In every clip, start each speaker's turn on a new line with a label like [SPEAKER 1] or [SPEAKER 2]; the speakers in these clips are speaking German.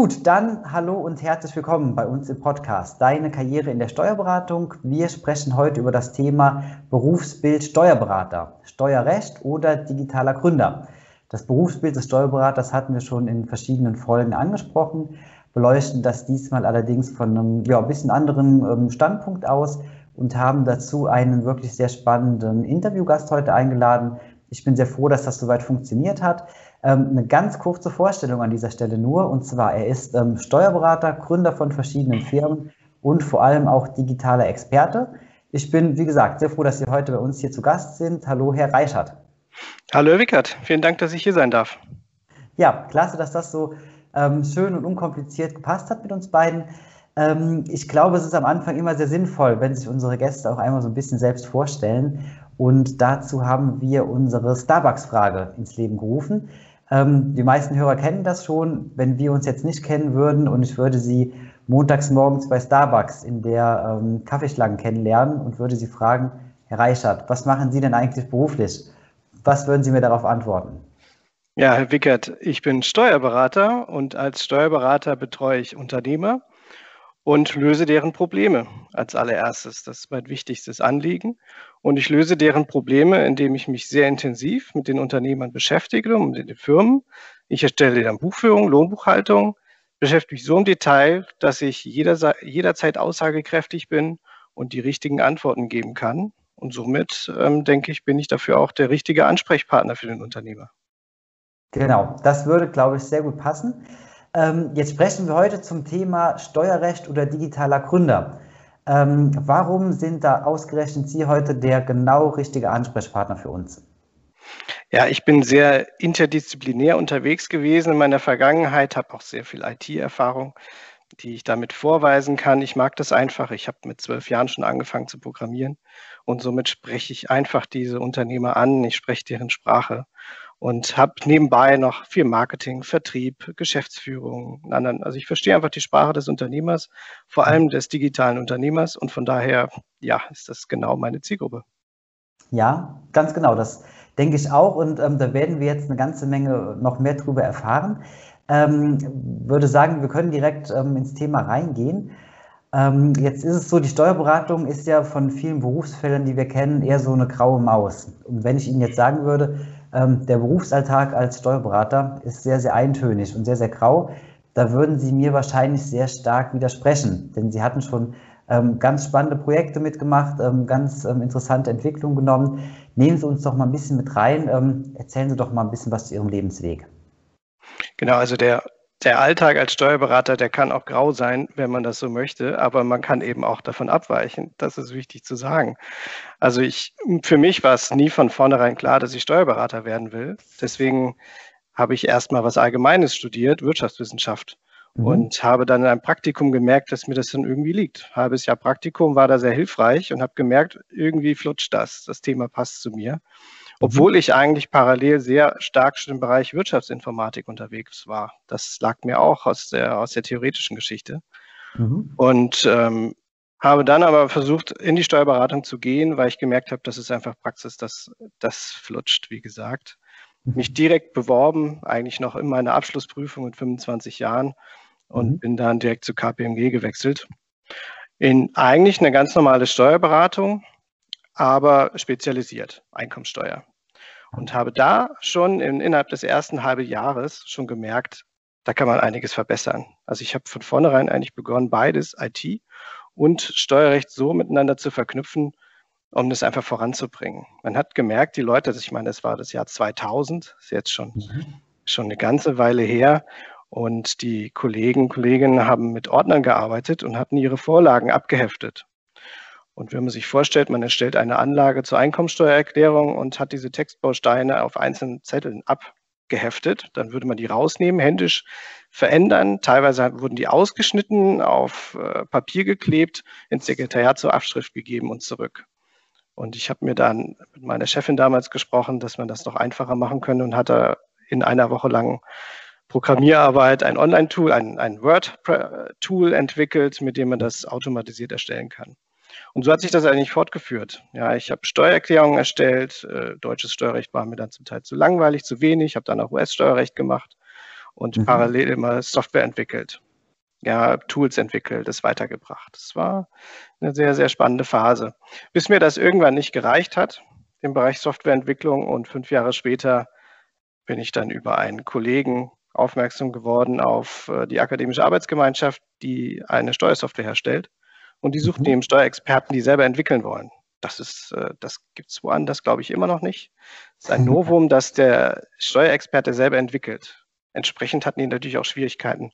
[SPEAKER 1] Gut, dann hallo und herzlich willkommen bei uns im Podcast Deine Karriere in der Steuerberatung. Wir sprechen heute über das Thema Berufsbild Steuerberater, Steuerrecht oder digitaler Gründer. Das Berufsbild des Steuerberaters hatten wir schon in verschiedenen Folgen angesprochen, beleuchten das diesmal allerdings von einem ja, bisschen anderen ähm, Standpunkt aus und haben dazu einen wirklich sehr spannenden Interviewgast heute eingeladen. Ich bin sehr froh, dass das soweit funktioniert hat. Ähm, eine ganz kurze Vorstellung an dieser Stelle nur. Und zwar, er ist ähm, Steuerberater, Gründer von verschiedenen Firmen und vor allem auch digitaler Experte. Ich bin, wie gesagt, sehr froh, dass Sie heute bei uns hier zu Gast sind. Hallo, Herr Reichert.
[SPEAKER 2] Hallo, Herr Wickert. Vielen Dank, dass ich hier sein darf.
[SPEAKER 1] Ja, klasse, dass das so ähm, schön und unkompliziert gepasst hat mit uns beiden. Ähm, ich glaube, es ist am Anfang immer sehr sinnvoll, wenn sich unsere Gäste auch einmal so ein bisschen selbst vorstellen. Und dazu haben wir unsere Starbucks-Frage ins Leben gerufen. Ähm, die meisten Hörer kennen das schon. Wenn wir uns jetzt nicht kennen würden und ich würde Sie montags morgens bei Starbucks in der ähm, Kaffeeschlange kennenlernen und würde Sie fragen, Herr Reichert, was machen Sie denn eigentlich beruflich? Was würden Sie mir darauf antworten?
[SPEAKER 2] Ja, Herr Wickert, ich bin Steuerberater und als Steuerberater betreue ich Unternehmer und löse deren Probleme als allererstes. Das ist mein wichtigstes Anliegen. Und ich löse deren Probleme, indem ich mich sehr intensiv mit den Unternehmern beschäftige und mit den Firmen. Ich erstelle dann Buchführung, Lohnbuchhaltung, beschäftige mich so im Detail, dass ich jeder, jederzeit aussagekräftig bin und die richtigen Antworten geben kann. Und somit, ähm, denke ich, bin ich dafür auch der richtige Ansprechpartner für den Unternehmer.
[SPEAKER 1] Genau, das würde, glaube ich, sehr gut passen. Ähm, jetzt sprechen wir heute zum Thema Steuerrecht oder digitaler Gründer. Ähm, warum sind da ausgerechnet Sie heute der genau richtige Ansprechpartner für uns?
[SPEAKER 2] Ja, ich bin sehr interdisziplinär unterwegs gewesen in meiner Vergangenheit, habe auch sehr viel IT-Erfahrung, die ich damit vorweisen kann. Ich mag das einfach. Ich habe mit zwölf Jahren schon angefangen zu programmieren und somit spreche ich einfach diese Unternehmer an. Ich spreche deren Sprache und habe nebenbei noch viel Marketing, Vertrieb, Geschäftsführung, anderen. Also ich verstehe einfach die Sprache des Unternehmers, vor allem des digitalen Unternehmers und von daher, ja, ist das genau meine Zielgruppe.
[SPEAKER 1] Ja, ganz genau. Das denke ich auch und ähm, da werden wir jetzt eine ganze Menge noch mehr darüber erfahren. Ähm, würde sagen, wir können direkt ähm, ins Thema reingehen. Ähm, jetzt ist es so, die Steuerberatung ist ja von vielen Berufsfeldern, die wir kennen, eher so eine graue Maus. Und wenn ich Ihnen jetzt sagen würde, der Berufsalltag als Steuerberater ist sehr, sehr eintönig und sehr, sehr grau. Da würden Sie mir wahrscheinlich sehr stark widersprechen, denn Sie hatten schon ähm, ganz spannende Projekte mitgemacht, ähm, ganz ähm, interessante Entwicklungen genommen. Nehmen Sie uns doch mal ein bisschen mit rein. Ähm, erzählen Sie doch mal ein bisschen was zu Ihrem Lebensweg.
[SPEAKER 2] Genau, also der der Alltag als Steuerberater, der kann auch grau sein, wenn man das so möchte, aber man kann eben auch davon abweichen. Das ist wichtig zu sagen. Also ich, für mich war es nie von vornherein klar, dass ich Steuerberater werden will. Deswegen habe ich erstmal was Allgemeines studiert, Wirtschaftswissenschaft. Mhm. Und habe dann in einem Praktikum gemerkt, dass mir das dann irgendwie liegt. Halbes Jahr Praktikum war da sehr hilfreich und habe gemerkt, irgendwie flutscht das. Das Thema passt zu mir. Obwohl ich eigentlich parallel sehr stark schon im Bereich Wirtschaftsinformatik unterwegs war. Das lag mir auch aus der, aus der theoretischen Geschichte. Mhm. Und ähm, habe dann aber versucht, in die Steuerberatung zu gehen, weil ich gemerkt habe, das ist einfach Praxis, das, das flutscht, wie gesagt. Mhm. Mich direkt beworben, eigentlich noch in meiner Abschlussprüfung mit 25 Jahren und mhm. bin dann direkt zu KPMG gewechselt. In eigentlich eine ganz normale Steuerberatung, aber spezialisiert, Einkommensteuer und habe da schon in, innerhalb des ersten halben Jahres schon gemerkt, da kann man einiges verbessern. Also ich habe von vornherein eigentlich begonnen, beides, IT und Steuerrecht so miteinander zu verknüpfen, um das einfach voranzubringen. Man hat gemerkt, die Leute, ich meine, das war das Jahr 2000, ist jetzt schon, mhm. schon eine ganze Weile her, und die Kollegen, Kolleginnen haben mit Ordnern gearbeitet und hatten ihre Vorlagen abgeheftet. Und wenn man sich vorstellt, man erstellt eine Anlage zur Einkommensteuererklärung und hat diese Textbausteine auf einzelnen Zetteln abgeheftet, dann würde man die rausnehmen, händisch verändern. Teilweise wurden die ausgeschnitten, auf äh, Papier geklebt, ins Sekretariat zur Abschrift gegeben und zurück. Und ich habe mir dann mit meiner Chefin damals gesprochen, dass man das noch einfacher machen könne und hatte in einer Woche lang Programmierarbeit ein Online-Tool, ein, ein Word-Tool entwickelt, mit dem man das automatisiert erstellen kann. Und so hat sich das eigentlich fortgeführt. Ja, ich habe Steuererklärungen erstellt. Äh, deutsches Steuerrecht war mir dann zum Teil zu langweilig, zu wenig. Ich habe dann auch US-Steuerrecht gemacht und mhm. parallel immer Software entwickelt, ja, Tools entwickelt, das weitergebracht. Das war eine sehr, sehr spannende Phase. Bis mir das irgendwann nicht gereicht hat im Bereich Softwareentwicklung und fünf Jahre später bin ich dann über einen Kollegen aufmerksam geworden auf äh, die Akademische Arbeitsgemeinschaft, die eine Steuersoftware herstellt. Und die suchten mhm. eben Steuerexperten, die selber entwickeln wollen. Das ist, äh, das gibt es woanders, glaube ich, immer noch nicht. Es ist ein Novum, dass der Steuerexperte selber entwickelt. Entsprechend hatten die natürlich auch Schwierigkeiten,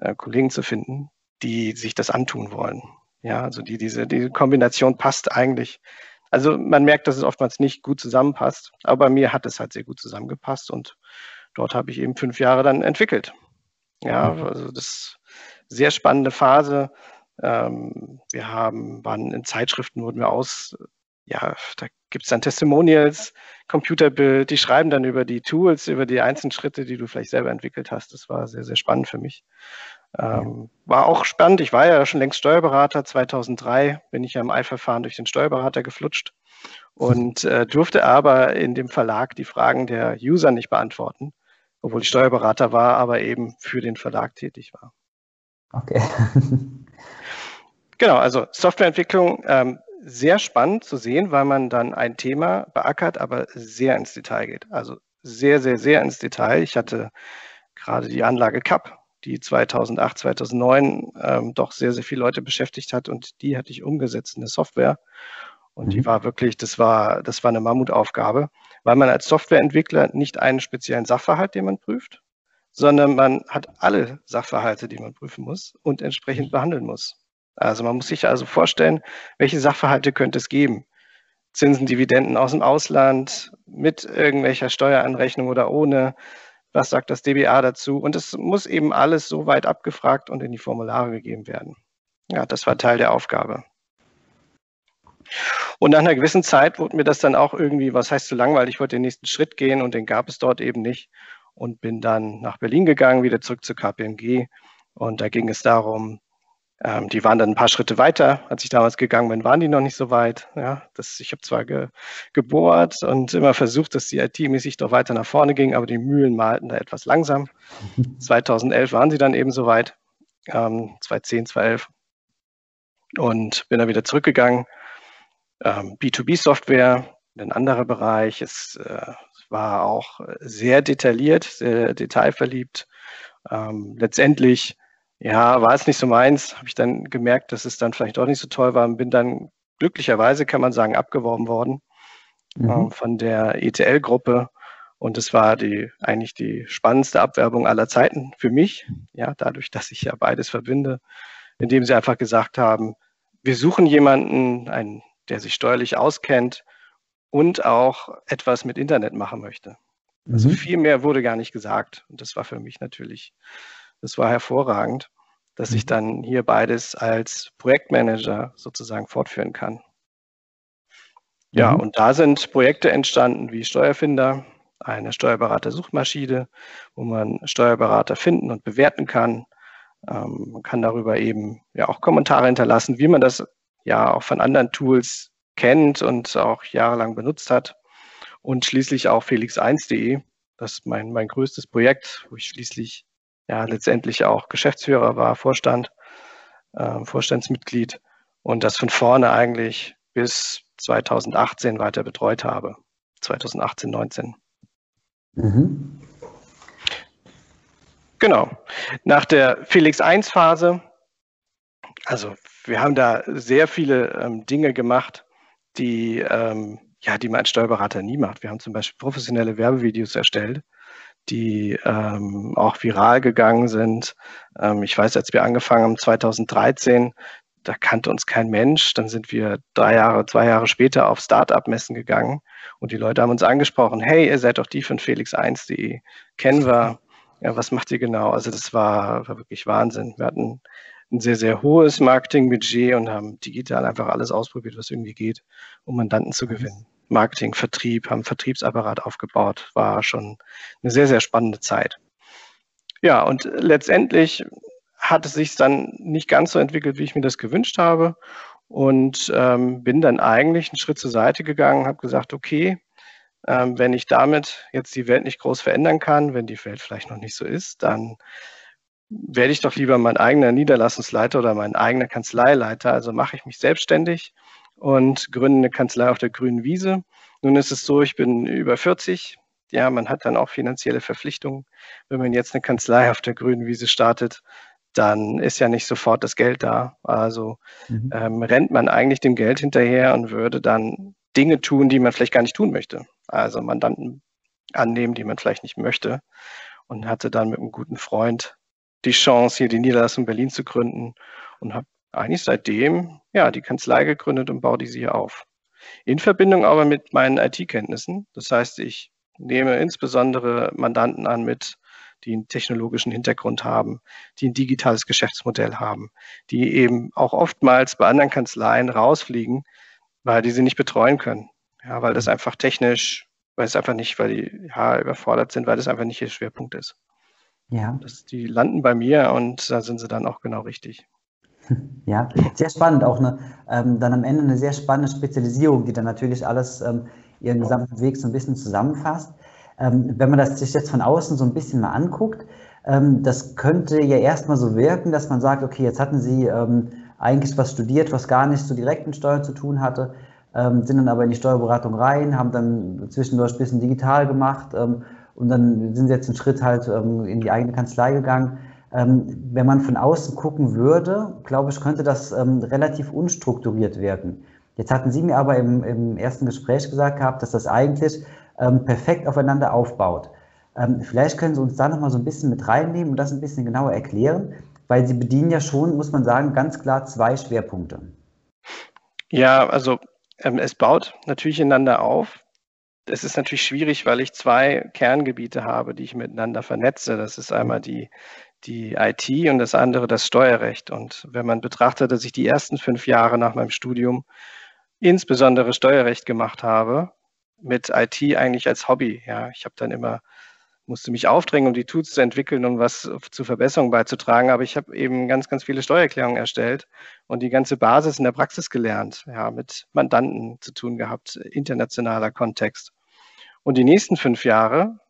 [SPEAKER 2] äh, Kollegen zu finden, die sich das antun wollen. Ja, also die, diese, diese Kombination passt eigentlich. Also man merkt, dass es oftmals nicht gut zusammenpasst, aber bei mir hat es halt sehr gut zusammengepasst und dort habe ich eben fünf Jahre dann entwickelt. Ja, mhm. also das ist eine sehr spannende Phase. Ähm, wir haben, waren in Zeitschriften, wurden wir aus, ja, da gibt es dann Testimonials, Computerbild, die schreiben dann über die Tools, über die einzelnen Schritte, die du vielleicht selber entwickelt hast. Das war sehr, sehr spannend für mich. Ähm, war auch spannend. Ich war ja schon längst Steuerberater. 2003 bin ich ja im Eilverfahren durch den Steuerberater geflutscht und äh, durfte aber in dem Verlag die Fragen der User nicht beantworten, obwohl ich Steuerberater war, aber eben für den Verlag tätig war.
[SPEAKER 1] Okay.
[SPEAKER 2] genau, also Softwareentwicklung ähm, sehr spannend zu sehen, weil man dann ein Thema beackert, aber sehr ins Detail geht. Also sehr, sehr, sehr ins Detail. Ich hatte gerade die Anlage CAP, die 2008, 2009 ähm, doch sehr, sehr viele Leute beschäftigt hat und die hatte ich umgesetzt in der Software. Und mhm. die war wirklich, das war, das war eine Mammutaufgabe, weil man als Softwareentwickler nicht einen speziellen Sachverhalt, den man prüft, sondern man hat alle Sachverhalte, die man prüfen muss und entsprechend behandeln muss. Also man muss sich also vorstellen, welche Sachverhalte könnte es geben. Zinsen, Dividenden aus dem Ausland, mit irgendwelcher Steueranrechnung oder ohne. Was sagt das DBA dazu? Und es muss eben alles so weit abgefragt und in die Formulare gegeben werden. Ja, das war Teil der Aufgabe. Und nach einer gewissen Zeit wurde mir das dann auch irgendwie, was heißt zu langweilig, ich wollte den nächsten Schritt gehen und den gab es dort eben nicht und bin dann nach Berlin gegangen, wieder zurück zur KPMG. Und da ging es darum, ähm, die waren dann ein paar Schritte weiter. Als ich damals gegangen bin, waren die noch nicht so weit. Ja, das, ich habe zwar ge, gebohrt und immer versucht, dass die IT-mäßig doch weiter nach vorne ging, aber die Mühlen malten da etwas langsam. 2011 waren sie dann eben so weit, ähm, 2010, 2011. Und bin dann wieder zurückgegangen. Ähm, B2B-Software, ein anderer Bereich. Es äh, war auch sehr detailliert, sehr detailverliebt. Ähm, letztendlich ja, war es nicht so meins, habe ich dann gemerkt, dass es dann vielleicht auch nicht so toll war und bin dann glücklicherweise, kann man sagen, abgeworben worden mhm. äh, von der ETL-Gruppe. Und es war die, eigentlich die spannendste Abwerbung aller Zeiten für mich, ja, dadurch, dass ich ja beides verbinde, indem sie einfach gesagt haben, wir suchen jemanden, einen, der sich steuerlich auskennt und auch etwas mit Internet machen möchte. Also mhm. viel mehr wurde gar nicht gesagt. Und das war für mich natürlich das war hervorragend, dass ich mhm. dann hier beides als Projektmanager sozusagen fortführen kann. Ja, mhm. und da sind Projekte entstanden wie Steuerfinder, eine Steuerberater-Suchmaschine, wo man Steuerberater finden und bewerten kann. Ähm, man kann darüber eben ja auch Kommentare hinterlassen, wie man das ja auch von anderen Tools kennt und auch jahrelang benutzt hat. Und schließlich auch felix1.de, das ist mein, mein größtes Projekt, wo ich schließlich ja letztendlich auch Geschäftsführer war, Vorstand, äh, Vorstandsmitglied und das von vorne eigentlich bis 2018 weiter betreut habe. 2018, 19. Mhm. Genau. Nach der Felix 1 Phase, also wir haben da sehr viele ähm, Dinge gemacht, die, ähm, ja, die man als Steuerberater nie macht. Wir haben zum Beispiel professionelle Werbevideos erstellt die ähm, auch viral gegangen sind. Ähm, ich weiß, als wir angefangen haben 2013, da kannte uns kein Mensch. Dann sind wir drei Jahre, zwei Jahre später auf Startup-Messen gegangen und die Leute haben uns angesprochen, hey, ihr seid doch die von felix1.de, kennen wir. Ja, was macht ihr genau? Also das war, war wirklich Wahnsinn. Wir hatten ein sehr, sehr hohes Marketingbudget und haben digital einfach alles ausprobiert, was irgendwie geht, um Mandanten zu gewinnen. Marketing, Vertrieb, haben Vertriebsapparat aufgebaut. War schon eine sehr, sehr spannende Zeit. Ja, und letztendlich hat es sich dann nicht ganz so entwickelt, wie ich mir das gewünscht habe. Und ähm, bin dann eigentlich einen Schritt zur Seite gegangen, habe gesagt, okay, Ähm, wenn ich damit jetzt die Welt nicht groß verändern kann, wenn die Welt vielleicht noch nicht so ist, dann werde ich doch lieber mein eigener Niederlassungsleiter oder mein eigener Kanzleileiter. Also mache ich mich selbstständig und gründe eine Kanzlei auf der grünen Wiese. Nun ist es so, ich bin über 40. Ja, man hat dann auch finanzielle Verpflichtungen. Wenn man jetzt eine Kanzlei auf der grünen Wiese startet, dann ist ja nicht sofort das Geld da. Also mhm. ähm, rennt man eigentlich dem Geld hinterher und würde dann Dinge tun, die man vielleicht gar nicht tun möchte. Also Mandanten annehmen, die man vielleicht nicht möchte. Und hatte dann mit einem guten Freund die Chance, hier die Niederlassung Berlin zu gründen und habe eigentlich seitdem ja die Kanzlei gegründet und baue diese hier auf. In Verbindung aber mit meinen IT-Kenntnissen. Das heißt, ich nehme insbesondere Mandanten an mit die einen technologischen Hintergrund haben, die ein digitales Geschäftsmodell haben, die eben auch oftmals bei anderen Kanzleien rausfliegen, weil die sie nicht betreuen können. Ja, weil das einfach technisch, weil es einfach nicht, weil die ja, überfordert sind, weil das einfach nicht ihr Schwerpunkt ist. Ja. Das, die landen bei mir und da sind sie dann auch genau richtig.
[SPEAKER 1] Ja, sehr spannend. Auch eine, ähm, dann am Ende eine sehr spannende Spezialisierung, die dann natürlich alles ähm, ihren gesamten Weg so ein bisschen zusammenfasst. Ähm, wenn man das sich jetzt von außen so ein bisschen mal anguckt, ähm, das könnte ja erstmal so wirken, dass man sagt, okay, jetzt hatten Sie ähm, eigentlich was studiert, was gar nicht so direkt mit Steuern zu tun hatte, sind dann aber in die Steuerberatung rein, haben dann zwischendurch ein bisschen digital gemacht und dann sind Sie jetzt einen Schritt halt in die eigene Kanzlei gegangen. Wenn man von außen gucken würde, glaube ich, könnte das relativ unstrukturiert wirken. Jetzt hatten Sie mir aber im, im ersten Gespräch gesagt gehabt, dass das eigentlich ähm, perfekt aufeinander aufbaut. Ähm, vielleicht können Sie uns da nochmal so ein bisschen mit reinnehmen und das ein bisschen genauer erklären, weil Sie bedienen ja schon, muss man sagen, ganz klar zwei Schwerpunkte.
[SPEAKER 2] Ja, also ähm, es baut natürlich ineinander auf. Es ist natürlich schwierig, weil ich zwei Kerngebiete habe, die ich miteinander vernetze. Das ist einmal die, die IT und das andere das Steuerrecht. Und wenn man betrachtet, dass ich die ersten fünf Jahre nach meinem Studium insbesondere Steuerrecht gemacht habe, mit IT eigentlich als Hobby. Ja, ich habe dann immer musste mich aufdrängen, um die Tools zu entwickeln, um was zur Verbesserung beizutragen. Aber ich habe eben ganz, ganz viele Steuererklärungen erstellt und die ganze Basis in der Praxis gelernt, ja, mit Mandanten zu tun gehabt, internationaler Kontext. Und die nächsten fünf Jahre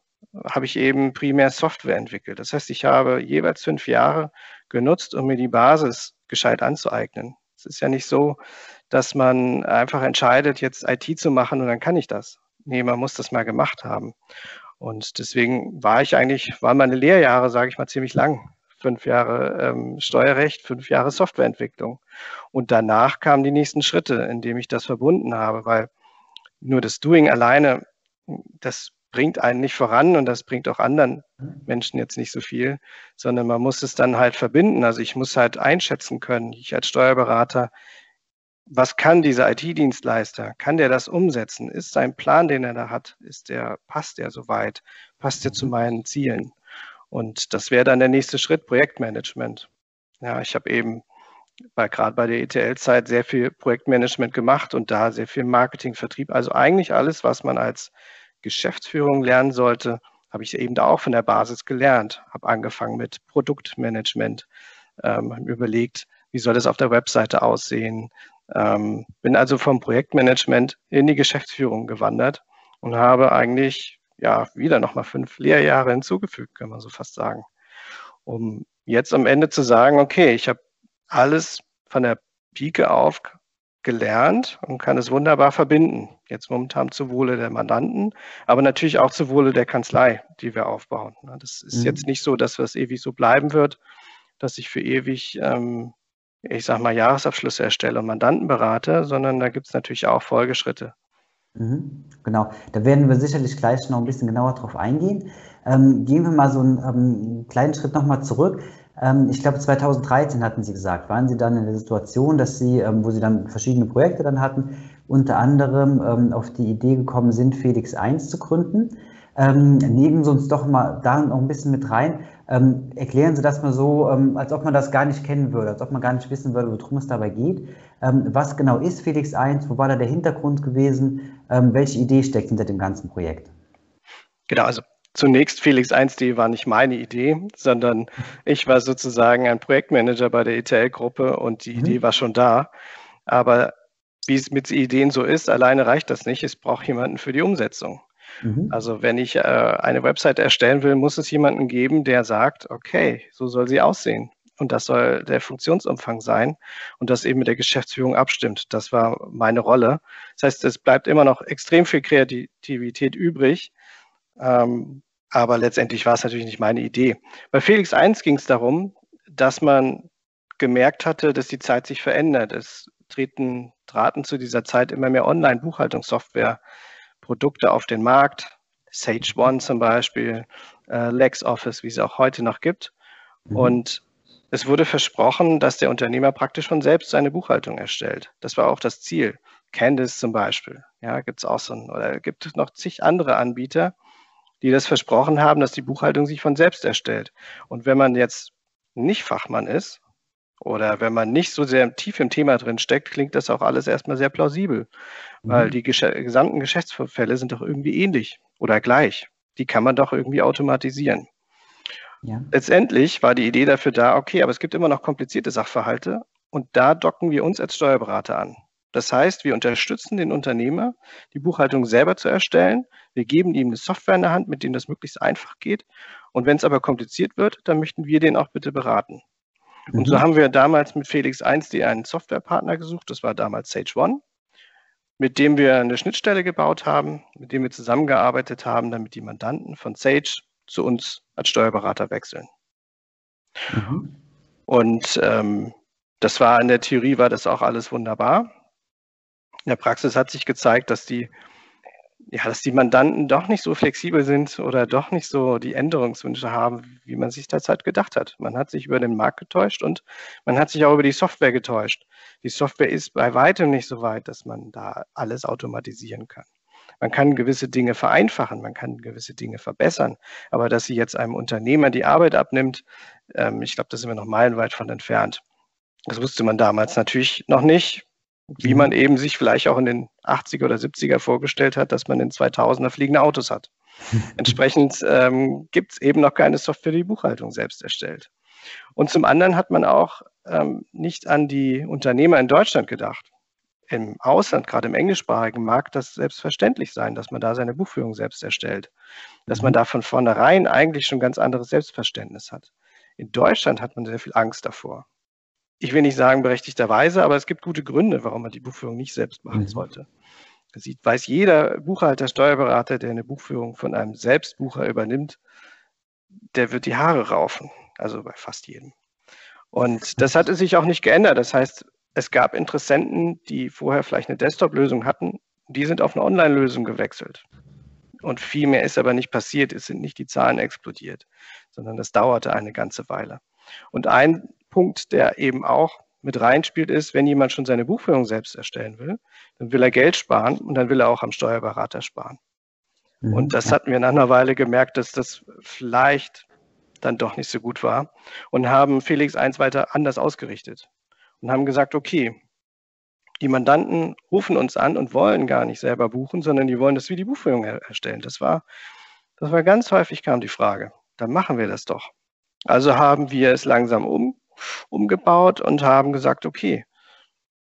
[SPEAKER 2] habe ich eben primär Software entwickelt. Das heißt, ich habe jeweils fünf Jahre genutzt, um mir die Basis gescheit anzueignen. Es ist ja nicht so, dass man einfach entscheidet, jetzt IT zu machen und dann kann ich das. Nee, man muss das mal gemacht haben. Und deswegen war ich eigentlich, waren meine Lehrjahre, sage ich mal, ziemlich lang. Fünf Jahre ähm, Steuerrecht, fünf Jahre Softwareentwicklung. Und danach kamen die nächsten Schritte, indem ich das verbunden habe, weil nur das Doing alleine, das bringt einen nicht voran und das bringt auch anderen Menschen jetzt nicht so viel, sondern man muss es dann halt verbinden. Also ich muss halt einschätzen können, ich als Steuerberater, was kann dieser IT-Dienstleister? Kann der das umsetzen? Ist sein Plan, den er da hat, ist der, passt der soweit? Passt der zu meinen Zielen? Und das wäre dann der nächste Schritt, Projektmanagement. Ja, ich habe eben bei, gerade bei der ETL-Zeit sehr viel Projektmanagement gemacht und da sehr viel Marketing, Vertrieb. Also eigentlich alles, was man als Geschäftsführung lernen sollte, habe ich eben da auch von der Basis gelernt. Habe angefangen mit Produktmanagement, ähm, überlegt, wie soll das auf der Webseite aussehen, ähm, bin also vom Projektmanagement in die Geschäftsführung gewandert und habe eigentlich ja wieder nochmal fünf Lehrjahre hinzugefügt, kann man so fast sagen, um jetzt am Ende zu sagen, okay, ich habe alles von der Pike auf gelernt und kann es wunderbar verbinden. Jetzt momentan zu Wohle der Mandanten, aber natürlich auch zu Wohle der Kanzlei, die wir aufbauen. Das ist mhm. jetzt nicht so, dass das ewig so bleiben wird, dass ich für ewig ähm, ich sage mal, Jahresabschlüsse erstelle und Mandanten berate, sondern da gibt es natürlich auch Folgeschritte.
[SPEAKER 1] Mhm, genau, da werden wir sicherlich gleich noch ein bisschen genauer drauf eingehen. Ähm, gehen wir mal so einen ähm, kleinen Schritt nochmal zurück. Ähm, ich glaube, 2013 hatten Sie gesagt, waren Sie dann in der Situation, dass Sie, ähm, wo Sie dann verschiedene Projekte dann hatten, unter anderem ähm, auf die Idee gekommen sind, Felix 1 zu gründen. Nehmen Sie uns doch mal da noch ein bisschen mit rein. Erklären Sie das mal so, als ob man das gar nicht kennen würde, als ob man gar nicht wissen würde, worum es dabei geht. Was genau ist Felix 1? Wo war da der Hintergrund gewesen? Welche Idee steckt hinter dem ganzen Projekt?
[SPEAKER 2] Genau, also zunächst Felix 1D war nicht meine Idee, sondern ich war sozusagen ein Projektmanager bei der ETL-Gruppe und die mhm. Idee war schon da. Aber wie es mit Ideen so ist, alleine reicht das nicht. Es braucht jemanden für die Umsetzung. Mhm. Also wenn ich äh, eine Website erstellen will, muss es jemanden geben, der sagt, okay, so soll sie aussehen. Und das soll der Funktionsumfang sein und das eben mit der Geschäftsführung abstimmt. Das war meine Rolle. Das heißt, es bleibt immer noch extrem viel Kreativität übrig. Ähm, aber letztendlich war es natürlich nicht meine Idee. Bei Felix 1 ging es darum, dass man gemerkt hatte, dass die Zeit sich verändert. Es treten, traten zu dieser Zeit immer mehr Online-Buchhaltungssoftware-Produkte auf den Markt. Sage One zum Beispiel, äh, LexOffice, wie es auch heute noch gibt. Mhm. Und es wurde versprochen, dass der Unternehmer praktisch von selbst seine Buchhaltung erstellt. Das war auch das Ziel. Candice zum Beispiel. Ja, gibt es auch so ein, oder gibt es noch zig andere Anbieter, die das versprochen haben, dass die Buchhaltung sich von selbst erstellt. Und wenn man jetzt nicht Fachmann ist oder wenn man nicht so sehr tief im Thema drin steckt, klingt das auch alles erstmal sehr plausibel, mhm. weil die gesch gesamten Geschäftsfälle sind doch irgendwie ähnlich oder gleich. Die kann man doch irgendwie automatisieren. Ja. Letztendlich war die Idee dafür da, okay, aber es gibt immer noch komplizierte Sachverhalte und da docken wir uns als Steuerberater an. Das heißt, wir unterstützen den Unternehmer, die Buchhaltung selber zu erstellen. Wir geben ihm eine Software in der Hand, mit dem das möglichst einfach geht. Und wenn es aber kompliziert wird, dann möchten wir den auch bitte beraten. Mhm. Und so mhm. haben wir damals mit Felix 1D einen Softwarepartner gesucht. Das war damals Sage One, mit dem wir eine Schnittstelle gebaut haben, mit dem wir zusammengearbeitet haben, damit die Mandanten von Sage zu uns als Steuerberater wechseln. Mhm. Und ähm, das war in der Theorie war das auch alles wunderbar. In der Praxis hat sich gezeigt, dass die, ja, dass die Mandanten doch nicht so flexibel sind oder doch nicht so die Änderungswünsche haben, wie man sich derzeit gedacht hat. Man hat sich über den Markt getäuscht und man hat sich auch über die Software getäuscht. Die Software ist bei weitem nicht so weit, dass man da alles automatisieren kann. Man kann gewisse Dinge vereinfachen, man kann gewisse Dinge verbessern, aber dass sie jetzt einem Unternehmer die Arbeit abnimmt, ähm, ich glaube, da sind wir noch meilenweit von entfernt. Das wusste man damals natürlich noch nicht, wie man mhm. eben sich vielleicht auch in den 80er oder 70er vorgestellt hat, dass man in 2000er fliegende Autos hat. Entsprechend ähm, gibt es eben noch keine Software, die die Buchhaltung selbst erstellt. Und zum anderen hat man auch ähm, nicht an die Unternehmer in Deutschland gedacht im Ausland, gerade im englischsprachigen mag das selbstverständlich sein, dass man da seine Buchführung selbst erstellt. Dass man mhm. da von vornherein eigentlich schon ganz anderes Selbstverständnis hat. In Deutschland hat man sehr viel Angst davor. Ich will nicht sagen berechtigterweise, aber es gibt gute Gründe, warum man die Buchführung nicht selbst machen mhm. sollte. Das sieht, weiß jeder Buchhalter, Steuerberater, der eine Buchführung von einem Selbstbucher übernimmt, der wird die Haare raufen. Also bei fast jedem. Und das hatte sich auch nicht geändert. Das heißt, es gab Interessenten, die vorher vielleicht eine Desktop-Lösung hatten, die sind auf eine Online-Lösung gewechselt. Und viel mehr ist aber nicht passiert. Es sind nicht die Zahlen explodiert, sondern das dauerte eine ganze Weile. Und ein Punkt, der eben auch mit reinspielt, ist, wenn jemand schon seine Buchführung selbst erstellen will, dann will er Geld sparen und dann will er auch am Steuerberater sparen. Mhm. Und das hatten wir nach einer Weile gemerkt, dass das vielleicht dann doch nicht so gut war und haben Felix eins weiter anders ausgerichtet und haben gesagt, okay, die Mandanten rufen uns an und wollen gar nicht selber buchen, sondern die wollen, dass wir die Buchführung erstellen. Das war, das war ganz häufig kam die Frage, dann machen wir das doch. Also haben wir es langsam um, umgebaut und haben gesagt, okay,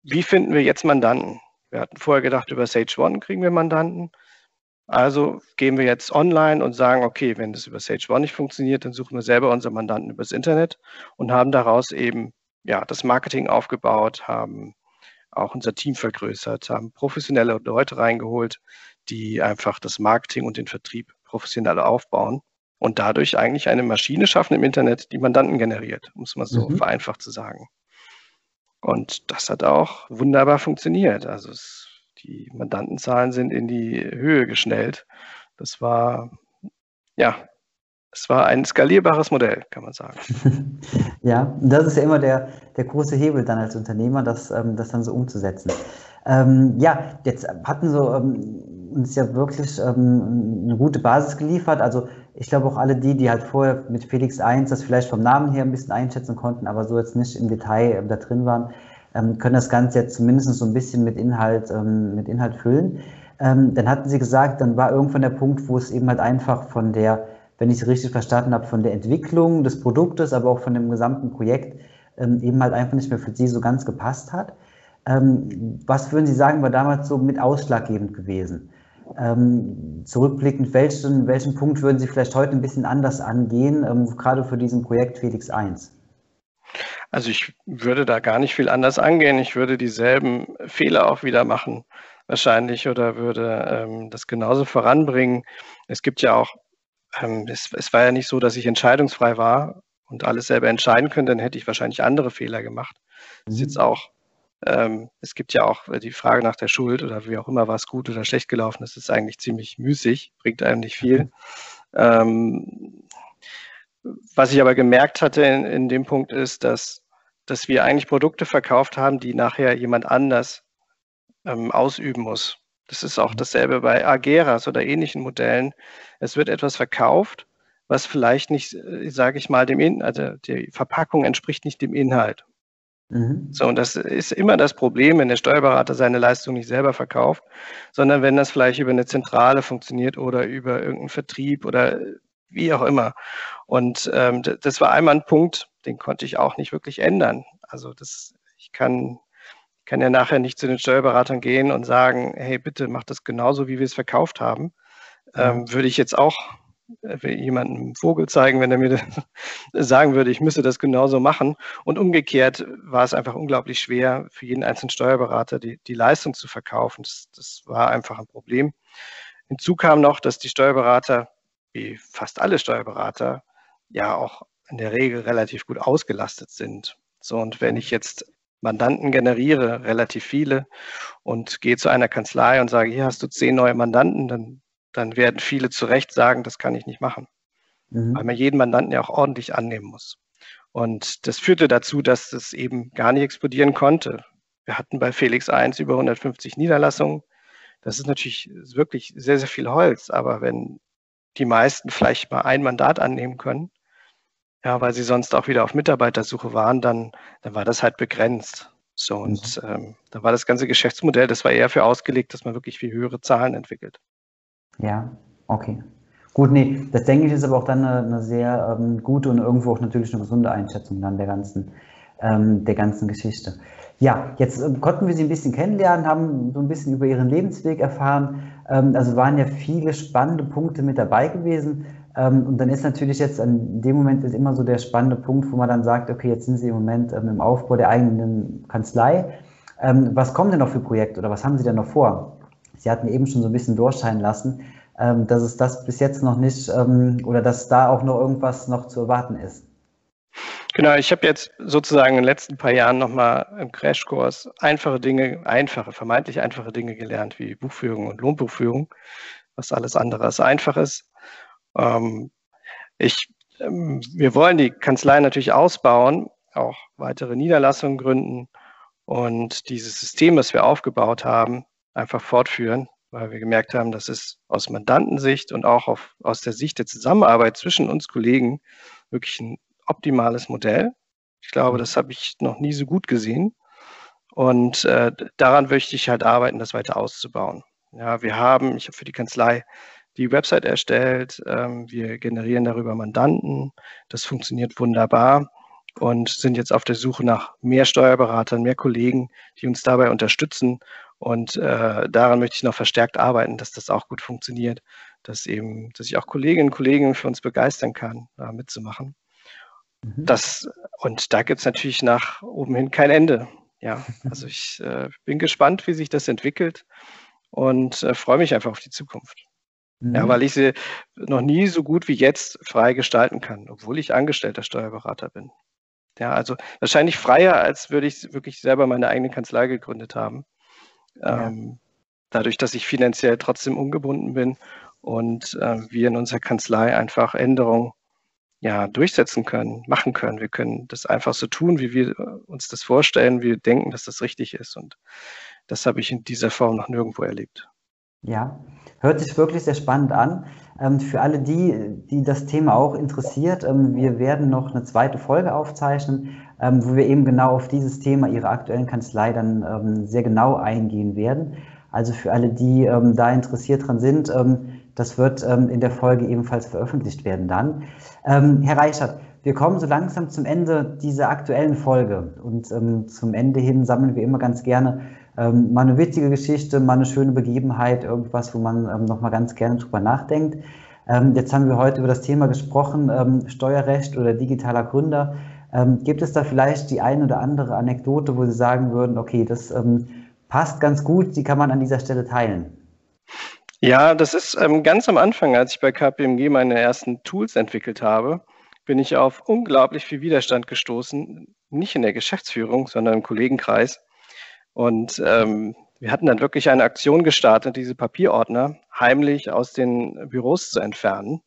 [SPEAKER 2] wie finden wir jetzt Mandanten? Wir hatten vorher gedacht, über Sage One kriegen wir Mandanten. Also gehen wir jetzt online und sagen, okay, wenn das über Sage One nicht funktioniert, dann suchen wir selber unsere Mandanten übers Internet und haben daraus eben ja, das Marketing aufgebaut, haben auch unser Team vergrößert, haben professionelle Leute reingeholt, die einfach das Marketing und den Vertrieb professionell aufbauen und dadurch eigentlich eine Maschine schaffen im Internet, die Mandanten generiert, um es mal so mhm. vereinfacht zu sagen. Und das hat auch wunderbar funktioniert. Also es, die Mandantenzahlen sind in die Höhe geschnellt. Das war ja es war ein skalierbares Modell, kann man sagen.
[SPEAKER 1] ja, das ist ja immer der, der große Hebel dann als Unternehmer, das, ähm, das dann so umzusetzen. Ähm, ja, jetzt hatten so ähm, uns ja wirklich ähm, eine gute Basis geliefert. Also ich glaube auch alle die, die halt vorher mit Felix 1 das vielleicht vom Namen her ein bisschen einschätzen konnten, aber so jetzt nicht im Detail ähm, da drin waren, ähm, können das Ganze jetzt zumindest so ein bisschen mit Inhalt, mit Inhalt füllen. dann hatten sie gesagt, dann war irgendwann der Punkt, wo es eben halt einfach von der wenn ich es richtig verstanden habe, von der Entwicklung des Produktes, aber auch von dem gesamten Projekt ähm, eben halt einfach nicht mehr für Sie so ganz gepasst hat. Ähm, was würden Sie sagen, war damals so mit ausschlaggebend gewesen? Ähm, zurückblickend, welchen, welchen Punkt würden Sie vielleicht heute ein bisschen anders angehen, ähm, gerade für diesen Projekt Felix 1?
[SPEAKER 2] Also ich würde da gar nicht viel anders angehen. Ich würde dieselben Fehler auch wieder machen, wahrscheinlich, oder würde ähm, das genauso voranbringen. Es gibt ja auch, ähm, es, es, war ja nicht so, dass ich entscheidungsfrei war und alles selber entscheiden könnte, dann hätte ich wahrscheinlich andere Fehler gemacht. Das ist jetzt mhm. auch, ähm, es gibt ja auch die Frage nach der Schuld oder wie auch immer, war es gut oder schlecht gelaufen. Das ist eigentlich ziemlich müßig, bringt einem nicht viel. Mhm. Ähm, was ich aber gemerkt hatte in, in dem Punkt ist, dass, dass wir eigentlich Produkte verkauft haben, die nachher jemand anders ähm, ausüben muss. Das ist auch mhm. dasselbe bei Ageras oder ähnlichen Modellen. Es wird etwas verkauft, was vielleicht nicht, äh, sage ich mal, dem In also die Verpackung entspricht nicht dem Inhalt. Mhm. So, und das ist immer das Problem, wenn der Steuerberater seine Leistung nicht selber verkauft, sondern wenn das vielleicht über eine Zentrale funktioniert oder über irgendeinen Vertrieb oder wie auch immer. Und ähm, das war einmal ein Punkt, den konnte ich auch nicht wirklich ändern. Also das, ich kann, kann ja nachher nicht zu den Steuerberatern gehen und sagen, hey, bitte mach das genauso, wie wir es verkauft haben. Ähm, würde ich jetzt auch jemandem einen Vogel zeigen, wenn er mir sagen würde, ich müsse das genauso machen. Und umgekehrt war es einfach unglaublich schwer, für jeden einzelnen Steuerberater die, die Leistung zu verkaufen. Das, das war einfach ein Problem. Hinzu kam noch, dass die Steuerberater wie fast alle Steuerberater ja auch in der Regel relativ gut ausgelastet sind. So, und wenn ich jetzt Mandanten generiere, relativ viele, und gehe zu einer Kanzlei und sage, hier hast du zehn neue Mandanten, dann, dann werden viele zu Recht sagen, das kann ich nicht machen. Mhm. Weil man jeden Mandanten ja auch ordentlich annehmen muss. Und das führte dazu, dass es eben gar nicht explodieren konnte. Wir hatten bei Felix 1 über 150 Niederlassungen. Das ist natürlich wirklich sehr, sehr viel Holz. Aber wenn die meisten vielleicht mal ein Mandat annehmen können, ja, weil sie sonst auch wieder auf Mitarbeitersuche waren, dann, dann war das halt begrenzt. So, und mhm. ähm, da war das ganze Geschäftsmodell, das war eher für ausgelegt, dass man wirklich viel höhere Zahlen entwickelt.
[SPEAKER 1] Ja, okay. Gut, nee, das denke ich ist aber auch dann eine, eine sehr ähm, gute und irgendwo auch natürlich eine gesunde Einschätzung dann der ganzen, ähm, der ganzen Geschichte. Ja, jetzt äh, konnten wir Sie ein bisschen kennenlernen, haben so ein bisschen über Ihren Lebensweg erfahren. Ähm, also waren ja viele spannende Punkte mit dabei gewesen. Ähm, und dann ist natürlich jetzt an dem Moment ist immer so der spannende Punkt, wo man dann sagt, okay, jetzt sind Sie im Moment ähm, im Aufbau der eigenen Kanzlei. Ähm, was kommen denn noch für Projekte oder was haben Sie denn noch vor? Sie hatten eben schon so ein bisschen durchscheinen lassen, ähm, dass es das bis jetzt noch nicht ähm, oder dass da auch noch irgendwas noch zu erwarten ist.
[SPEAKER 2] Genau, ich habe jetzt sozusagen in den letzten paar Jahren nochmal im Crashkurs einfache Dinge, einfache, vermeintlich einfache Dinge gelernt, wie Buchführung und Lohnbuchführung, was alles andere als einfach ist. Ähm, ich, wir wollen die Kanzlei natürlich ausbauen, auch weitere Niederlassungen gründen und dieses System, das wir aufgebaut haben, einfach fortführen, weil wir gemerkt haben, dass es aus Mandantensicht und auch auf, aus der Sicht der Zusammenarbeit zwischen uns Kollegen wirklich ein optimales Modell. Ich glaube, das habe ich noch nie so gut gesehen. Und äh, daran möchte ich halt arbeiten, das weiter auszubauen. Ja, wir haben, ich habe für die Kanzlei die Website erstellt. Ähm, wir generieren darüber Mandanten. Das funktioniert wunderbar und sind jetzt auf der Suche nach mehr Steuerberatern, mehr Kollegen, die uns dabei unterstützen. Und äh, daran möchte ich noch verstärkt arbeiten, dass das auch gut funktioniert, dass eben, dass ich auch Kolleginnen und Kollegen für uns begeistern kann, da mitzumachen. Mhm. Das, und da gibt es natürlich nach oben hin kein Ende. Ja, also ich äh, bin gespannt, wie sich das entwickelt und äh, freue mich einfach auf die Zukunft. Mhm. Ja, weil ich sie noch nie so gut wie jetzt frei gestalten kann, obwohl ich angestellter Steuerberater bin. Ja, also wahrscheinlich freier, als würde ich wirklich selber meine eigene Kanzlei gegründet haben. Ähm, dadurch, dass ich finanziell trotzdem ungebunden bin und äh, wir in unserer Kanzlei einfach Änderungen ja, durchsetzen können, machen können. Wir können das einfach so tun, wie wir uns das vorstellen. Wir denken, dass das richtig ist. Und das habe ich in dieser Form noch nirgendwo erlebt.
[SPEAKER 1] Ja, hört sich wirklich sehr spannend an. Ähm, für alle die, die das Thema auch interessiert, ähm, wir werden noch eine zweite Folge aufzeichnen, ähm, wo wir eben genau auf dieses Thema Ihrer aktuellen Kanzlei dann ähm, sehr genau eingehen werden. Also für alle, die ähm, da interessiert dran sind, ähm, das wird in der Folge ebenfalls veröffentlicht werden dann. Ähm, Herr Reichert, wir kommen so langsam zum Ende dieser aktuellen Folge und ähm, zum Ende hin sammeln wir immer ganz gerne ähm, mal eine witzige Geschichte, mal eine schöne Begebenheit, irgendwas, wo man ähm, nochmal ganz gerne drüber nachdenkt. Ähm, jetzt haben wir heute über das Thema gesprochen, ähm, Steuerrecht oder digitaler Gründer. Ähm, gibt es da vielleicht die ein oder andere Anekdote, wo Sie sagen würden, okay, das ähm, passt ganz gut, die kann man an dieser Stelle teilen?
[SPEAKER 2] Ja, das ist ähm, ganz am Anfang, als ich bei KPMG meine ersten Tools entwickelt habe, bin ich auf unglaublich viel Widerstand gestoßen, nicht in der Geschäftsführung, sondern im Kollegenkreis. Und ähm, wir hatten dann wirklich eine Aktion gestartet, diese Papierordner heimlich aus den Büros zu entfernen,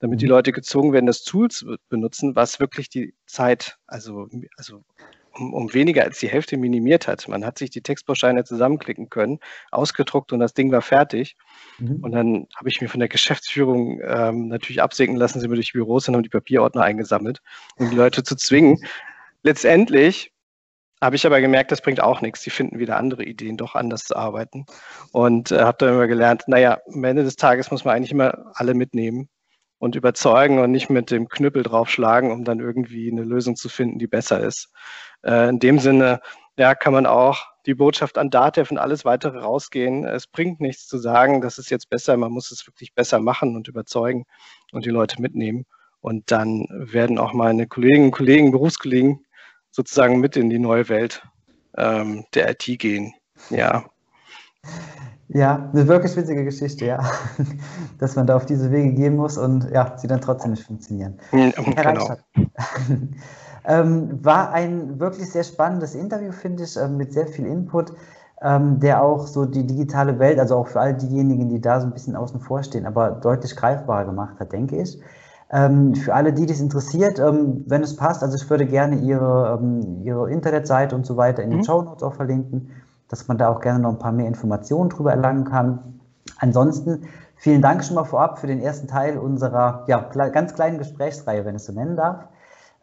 [SPEAKER 2] damit die mhm. Leute gezwungen werden, das Tool zu benutzen, was wirklich die Zeit, also, also um, um weniger als die Hälfte minimiert hat. Man hat sich die Textbausteine zusammenklicken können, ausgedruckt und das Ding war fertig. Mhm. Und dann habe ich mir von der Geschäftsführung ähm, natürlich absegnen lassen, sind wir durch Büros und haben die Papierordner eingesammelt, um die Leute zu zwingen. Letztendlich habe ich aber gemerkt, das bringt auch nichts. Die finden wieder andere Ideen, doch anders zu arbeiten. Und äh, habe dann immer gelernt, naja, am Ende des Tages muss man eigentlich immer alle mitnehmen und überzeugen und nicht mit dem Knüppel draufschlagen, um dann irgendwie eine Lösung zu finden, die besser ist. Äh, in dem Sinne, ja, kann man auch die Botschaft an Datev und alles weitere rausgehen. Es bringt nichts zu sagen, das ist jetzt besser, man muss es wirklich besser machen und überzeugen und die Leute mitnehmen. Und dann werden auch meine Kolleginnen und Kollegen, Berufskollegen sozusagen mit in die neue Welt ähm, der IT gehen. Ja.
[SPEAKER 1] Ja, eine wirklich witzige Geschichte, ja. Dass man da auf diese Wege gehen muss und ja, sie dann trotzdem nicht funktionieren.
[SPEAKER 2] Ja, genau.
[SPEAKER 1] ähm, war ein wirklich sehr spannendes Interview, finde ich, ähm, mit sehr viel Input, ähm, der auch so die digitale Welt, also auch für all diejenigen, die da so ein bisschen außen vor stehen, aber deutlich greifbarer gemacht hat, denke ich. Ähm, für alle, die das interessiert, ähm, wenn es passt, also ich würde gerne Ihre, ähm, Ihre Internetseite und so weiter in den mhm. Show Notes auch verlinken dass man da auch gerne noch ein paar mehr Informationen drüber erlangen kann. Ansonsten vielen Dank schon mal vorab für den ersten Teil unserer ja, ganz kleinen Gesprächsreihe, wenn ich es so nennen darf.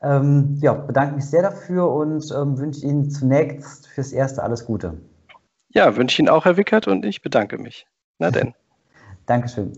[SPEAKER 1] Ähm, ja, bedanke mich sehr dafür und ähm, wünsche Ihnen zunächst fürs Erste alles Gute.
[SPEAKER 2] Ja, wünsche Ihnen auch, Herr Wickert, und ich bedanke mich. Na denn.
[SPEAKER 1] Dankeschön.